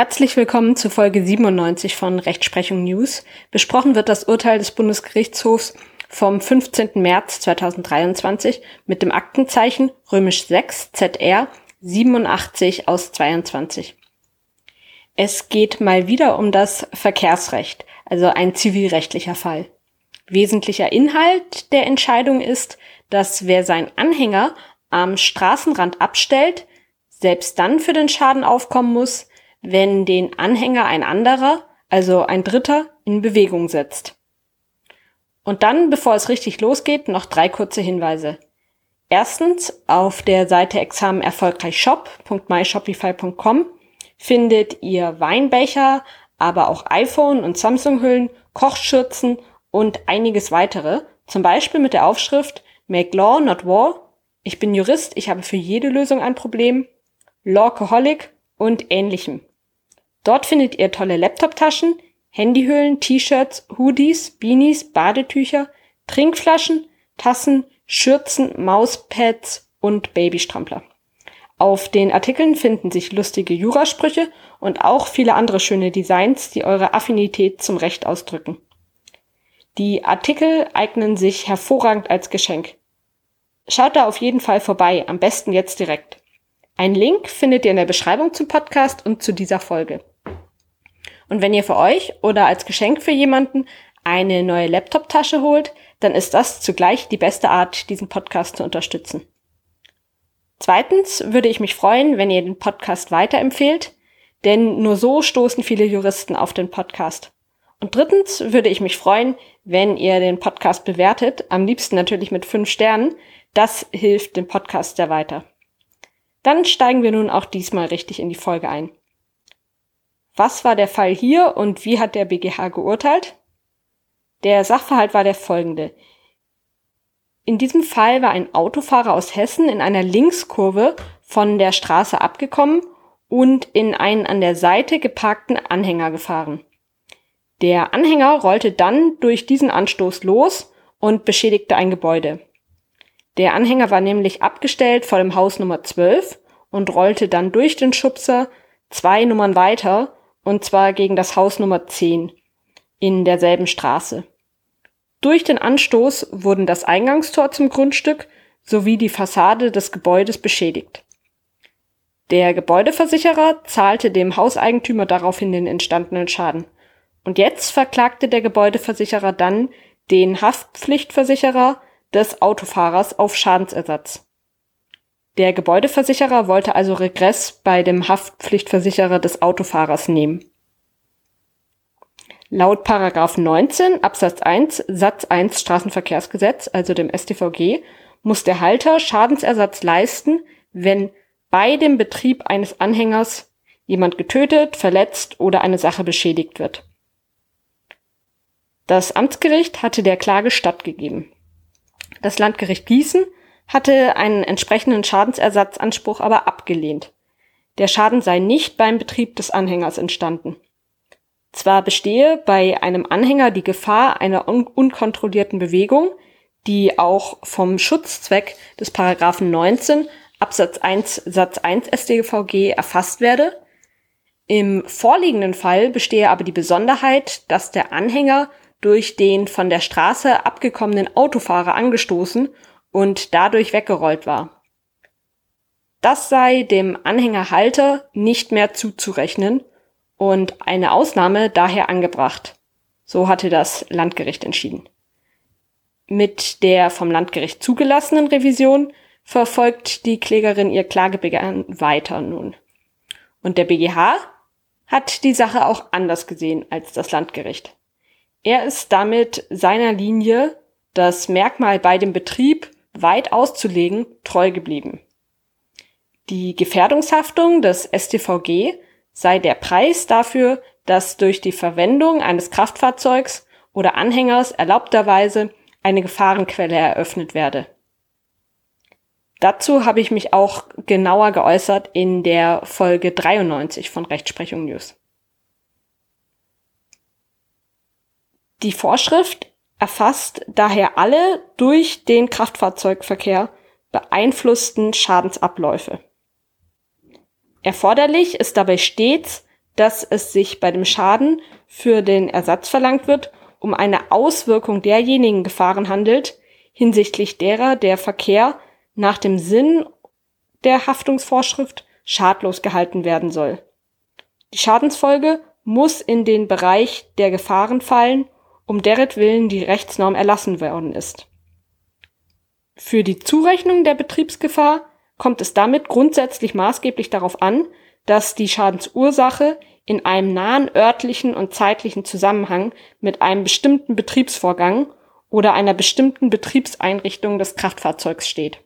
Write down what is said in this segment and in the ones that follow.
Herzlich willkommen zu Folge 97 von Rechtsprechung News. Besprochen wird das Urteil des Bundesgerichtshofs vom 15. März 2023 mit dem Aktenzeichen römisch 6 ZR 87 aus 22. Es geht mal wieder um das Verkehrsrecht, also ein zivilrechtlicher Fall. Wesentlicher Inhalt der Entscheidung ist, dass wer seinen Anhänger am Straßenrand abstellt, selbst dann für den Schaden aufkommen muss, wenn den Anhänger ein anderer, also ein Dritter, in Bewegung setzt. Und dann, bevor es richtig losgeht, noch drei kurze Hinweise. Erstens, auf der Seite Examen erfolgreich shop.myshopify.com findet ihr Weinbecher, aber auch iPhone und Samsung-Hüllen, Kochschürzen und einiges weitere, zum Beispiel mit der Aufschrift Make Law, not War. Ich bin Jurist, ich habe für jede Lösung ein Problem. Lawcoholic und ähnlichem. Dort findet ihr tolle Laptoptaschen, Handyhüllen, T-Shirts, Hoodies, Beanies, Badetücher, Trinkflaschen, Tassen, Schürzen, Mauspads und Babystrampler. Auf den Artikeln finden sich lustige Jurasprüche und auch viele andere schöne Designs, die eure Affinität zum Recht ausdrücken. Die Artikel eignen sich hervorragend als Geschenk. Schaut da auf jeden Fall vorbei, am besten jetzt direkt. Ein Link findet ihr in der Beschreibung zum Podcast und zu dieser Folge. Und wenn ihr für euch oder als Geschenk für jemanden eine neue Laptop-Tasche holt, dann ist das zugleich die beste Art, diesen Podcast zu unterstützen. Zweitens würde ich mich freuen, wenn ihr den Podcast weiterempfehlt, denn nur so stoßen viele Juristen auf den Podcast. Und drittens würde ich mich freuen, wenn ihr den Podcast bewertet, am liebsten natürlich mit fünf Sternen. Das hilft dem Podcast sehr weiter. Dann steigen wir nun auch diesmal richtig in die Folge ein. Was war der Fall hier und wie hat der BGH geurteilt? Der Sachverhalt war der folgende. In diesem Fall war ein Autofahrer aus Hessen in einer Linkskurve von der Straße abgekommen und in einen an der Seite geparkten Anhänger gefahren. Der Anhänger rollte dann durch diesen Anstoß los und beschädigte ein Gebäude. Der Anhänger war nämlich abgestellt vor dem Haus Nummer 12 und rollte dann durch den Schubser zwei Nummern weiter und zwar gegen das Haus Nummer 10 in derselben Straße. Durch den Anstoß wurden das Eingangstor zum Grundstück sowie die Fassade des Gebäudes beschädigt. Der Gebäudeversicherer zahlte dem Hauseigentümer daraufhin den entstandenen Schaden. Und jetzt verklagte der Gebäudeversicherer dann den Haftpflichtversicherer des Autofahrers auf Schadensersatz. Der Gebäudeversicherer wollte also Regress bei dem Haftpflichtversicherer des Autofahrers nehmen. Laut Paragraph 19 Absatz 1 Satz 1 Straßenverkehrsgesetz, also dem StVG, muss der Halter Schadensersatz leisten, wenn bei dem Betrieb eines Anhängers jemand getötet, verletzt oder eine Sache beschädigt wird. Das Amtsgericht hatte der Klage stattgegeben. Das Landgericht Gießen hatte einen entsprechenden Schadensersatzanspruch aber abgelehnt. Der Schaden sei nicht beim Betrieb des Anhängers entstanden. Zwar bestehe bei einem Anhänger die Gefahr einer un unkontrollierten Bewegung, die auch vom Schutzzweck des Paragraphen 19 Absatz 1 Satz 1 StGVG erfasst werde. Im vorliegenden Fall bestehe aber die Besonderheit, dass der Anhänger durch den von der Straße abgekommenen Autofahrer angestoßen und dadurch weggerollt war. Das sei dem Anhängerhalter nicht mehr zuzurechnen und eine Ausnahme daher angebracht. So hatte das Landgericht entschieden. Mit der vom Landgericht zugelassenen Revision verfolgt die Klägerin ihr Klagebegehren weiter nun. Und der BGH hat die Sache auch anders gesehen als das Landgericht. Er ist damit seiner Linie, das Merkmal bei dem Betrieb weit auszulegen, treu geblieben. Die Gefährdungshaftung des StVG sei der Preis dafür, dass durch die Verwendung eines Kraftfahrzeugs oder Anhängers erlaubterweise eine Gefahrenquelle eröffnet werde. Dazu habe ich mich auch genauer geäußert in der Folge 93 von Rechtsprechung News. Die Vorschrift erfasst daher alle durch den Kraftfahrzeugverkehr beeinflussten Schadensabläufe. Erforderlich ist dabei stets, dass es sich bei dem Schaden für den Ersatz verlangt wird, um eine Auswirkung derjenigen Gefahren handelt, hinsichtlich derer der Verkehr nach dem Sinn der Haftungsvorschrift schadlos gehalten werden soll. Die Schadensfolge muss in den Bereich der Gefahren fallen, um deretwillen die Rechtsnorm erlassen worden ist. Für die Zurechnung der Betriebsgefahr kommt es damit grundsätzlich maßgeblich darauf an, dass die Schadensursache in einem nahen örtlichen und zeitlichen Zusammenhang mit einem bestimmten Betriebsvorgang oder einer bestimmten Betriebseinrichtung des Kraftfahrzeugs steht.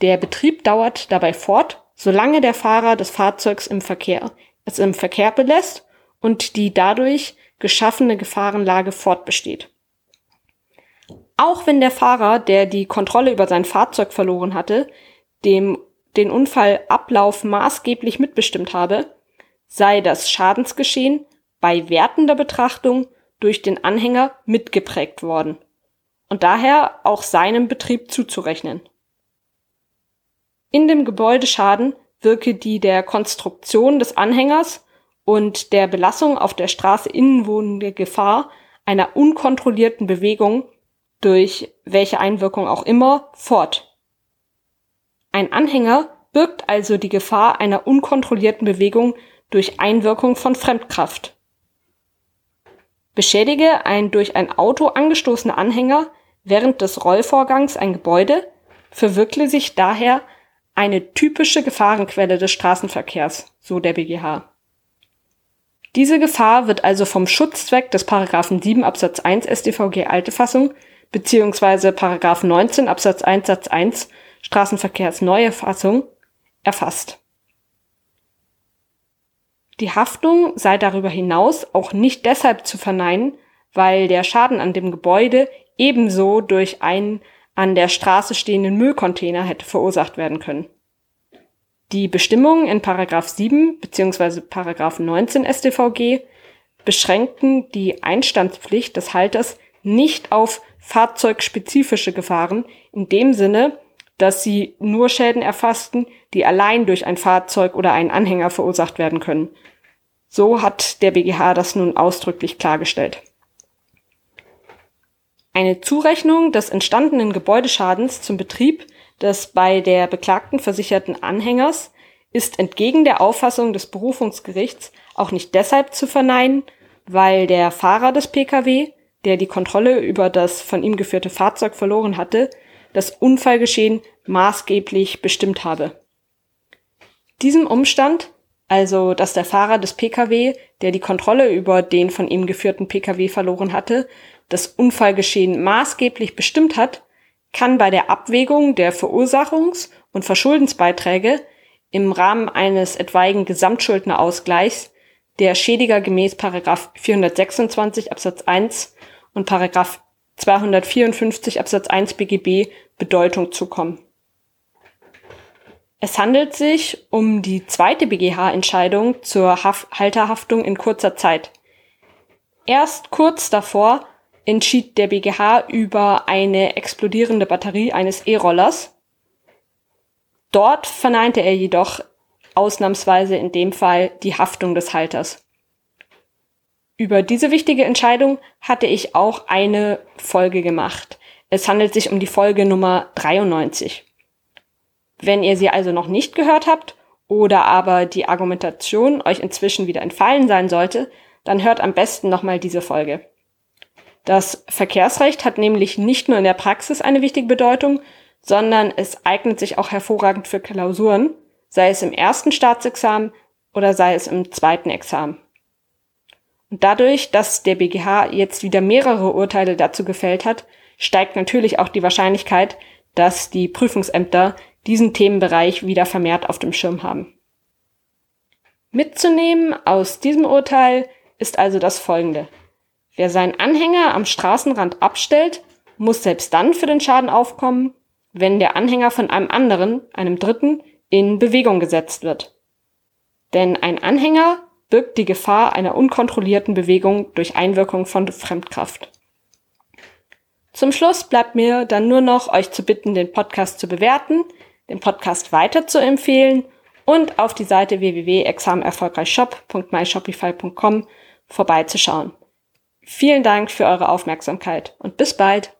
Der Betrieb dauert dabei fort, solange der Fahrer des Fahrzeugs im Verkehr, es im Verkehr belässt und die dadurch geschaffene Gefahrenlage fortbesteht. Auch wenn der Fahrer, der die Kontrolle über sein Fahrzeug verloren hatte, dem den Unfallablauf maßgeblich mitbestimmt habe, sei das Schadensgeschehen bei wertender Betrachtung durch den Anhänger mitgeprägt worden und daher auch seinem Betrieb zuzurechnen. In dem Gebäudeschaden wirke die der Konstruktion des Anhängers und der Belassung auf der Straße innenwohnende Gefahr einer unkontrollierten Bewegung durch welche Einwirkung auch immer fort. Ein Anhänger birgt also die Gefahr einer unkontrollierten Bewegung durch Einwirkung von Fremdkraft. Beschädige ein durch ein Auto angestoßener Anhänger während des Rollvorgangs ein Gebäude, verwirkle sich daher eine typische Gefahrenquelle des Straßenverkehrs, so der BGH. Diese Gefahr wird also vom Schutzzweck des Paragraphen 7 Absatz 1 StVG alte Fassung Paragraph 19 Absatz 1 Satz 1 Straßenverkehrs neue Fassung erfasst. Die Haftung sei darüber hinaus auch nicht deshalb zu verneinen, weil der Schaden an dem Gebäude ebenso durch einen an der Straße stehenden Müllcontainer hätte verursacht werden können. Die Bestimmungen in Paragraph 7 bzw. Paragraph 19 StVG beschränken die Einstandspflicht des Halters nicht auf fahrzeugspezifische Gefahren in dem Sinne, dass sie nur Schäden erfassten, die allein durch ein Fahrzeug oder einen Anhänger verursacht werden können. So hat der BGH das nun ausdrücklich klargestellt. Eine Zurechnung des entstandenen Gebäudeschadens zum Betrieb des bei der Beklagten versicherten Anhängers ist entgegen der Auffassung des Berufungsgerichts auch nicht deshalb zu verneinen, weil der Fahrer des Pkw, der die Kontrolle über das von ihm geführte Fahrzeug verloren hatte, das Unfallgeschehen maßgeblich bestimmt habe. Diesem Umstand, also dass der Fahrer des Pkw, der die Kontrolle über den von ihm geführten Pkw verloren hatte, das Unfallgeschehen maßgeblich bestimmt hat, kann bei der Abwägung der Verursachungs- und Verschuldensbeiträge im Rahmen eines etwaigen Gesamtschuldnerausgleichs der Schädiger gemäß 426 Absatz 1 und 254 Absatz 1 BGB Bedeutung zukommen. Es handelt sich um die zweite BGH-Entscheidung zur Halterhaftung in kurzer Zeit. Erst kurz davor entschied der BGH über eine explodierende Batterie eines E-Rollers. Dort verneinte er jedoch ausnahmsweise in dem Fall die Haftung des Halters. Über diese wichtige Entscheidung hatte ich auch eine Folge gemacht. Es handelt sich um die Folge Nummer 93. Wenn ihr sie also noch nicht gehört habt oder aber die Argumentation euch inzwischen wieder entfallen sein sollte, dann hört am besten nochmal diese Folge. Das Verkehrsrecht hat nämlich nicht nur in der Praxis eine wichtige Bedeutung, sondern es eignet sich auch hervorragend für Klausuren, sei es im ersten Staatsexamen oder sei es im zweiten Examen. Und dadurch, dass der BGH jetzt wieder mehrere Urteile dazu gefällt hat, steigt natürlich auch die Wahrscheinlichkeit, dass die Prüfungsämter diesen Themenbereich wieder vermehrt auf dem Schirm haben. Mitzunehmen aus diesem Urteil ist also das folgende. Wer seinen Anhänger am Straßenrand abstellt, muss selbst dann für den Schaden aufkommen, wenn der Anhänger von einem anderen, einem Dritten, in Bewegung gesetzt wird. Denn ein Anhänger birgt die Gefahr einer unkontrollierten Bewegung durch Einwirkung von Fremdkraft. Zum Schluss bleibt mir dann nur noch, euch zu bitten, den Podcast zu bewerten, den Podcast weiter zu empfehlen und auf die Seite www.examenerfolgreichshop.myshopify.com vorbeizuschauen. Vielen Dank für eure Aufmerksamkeit und bis bald.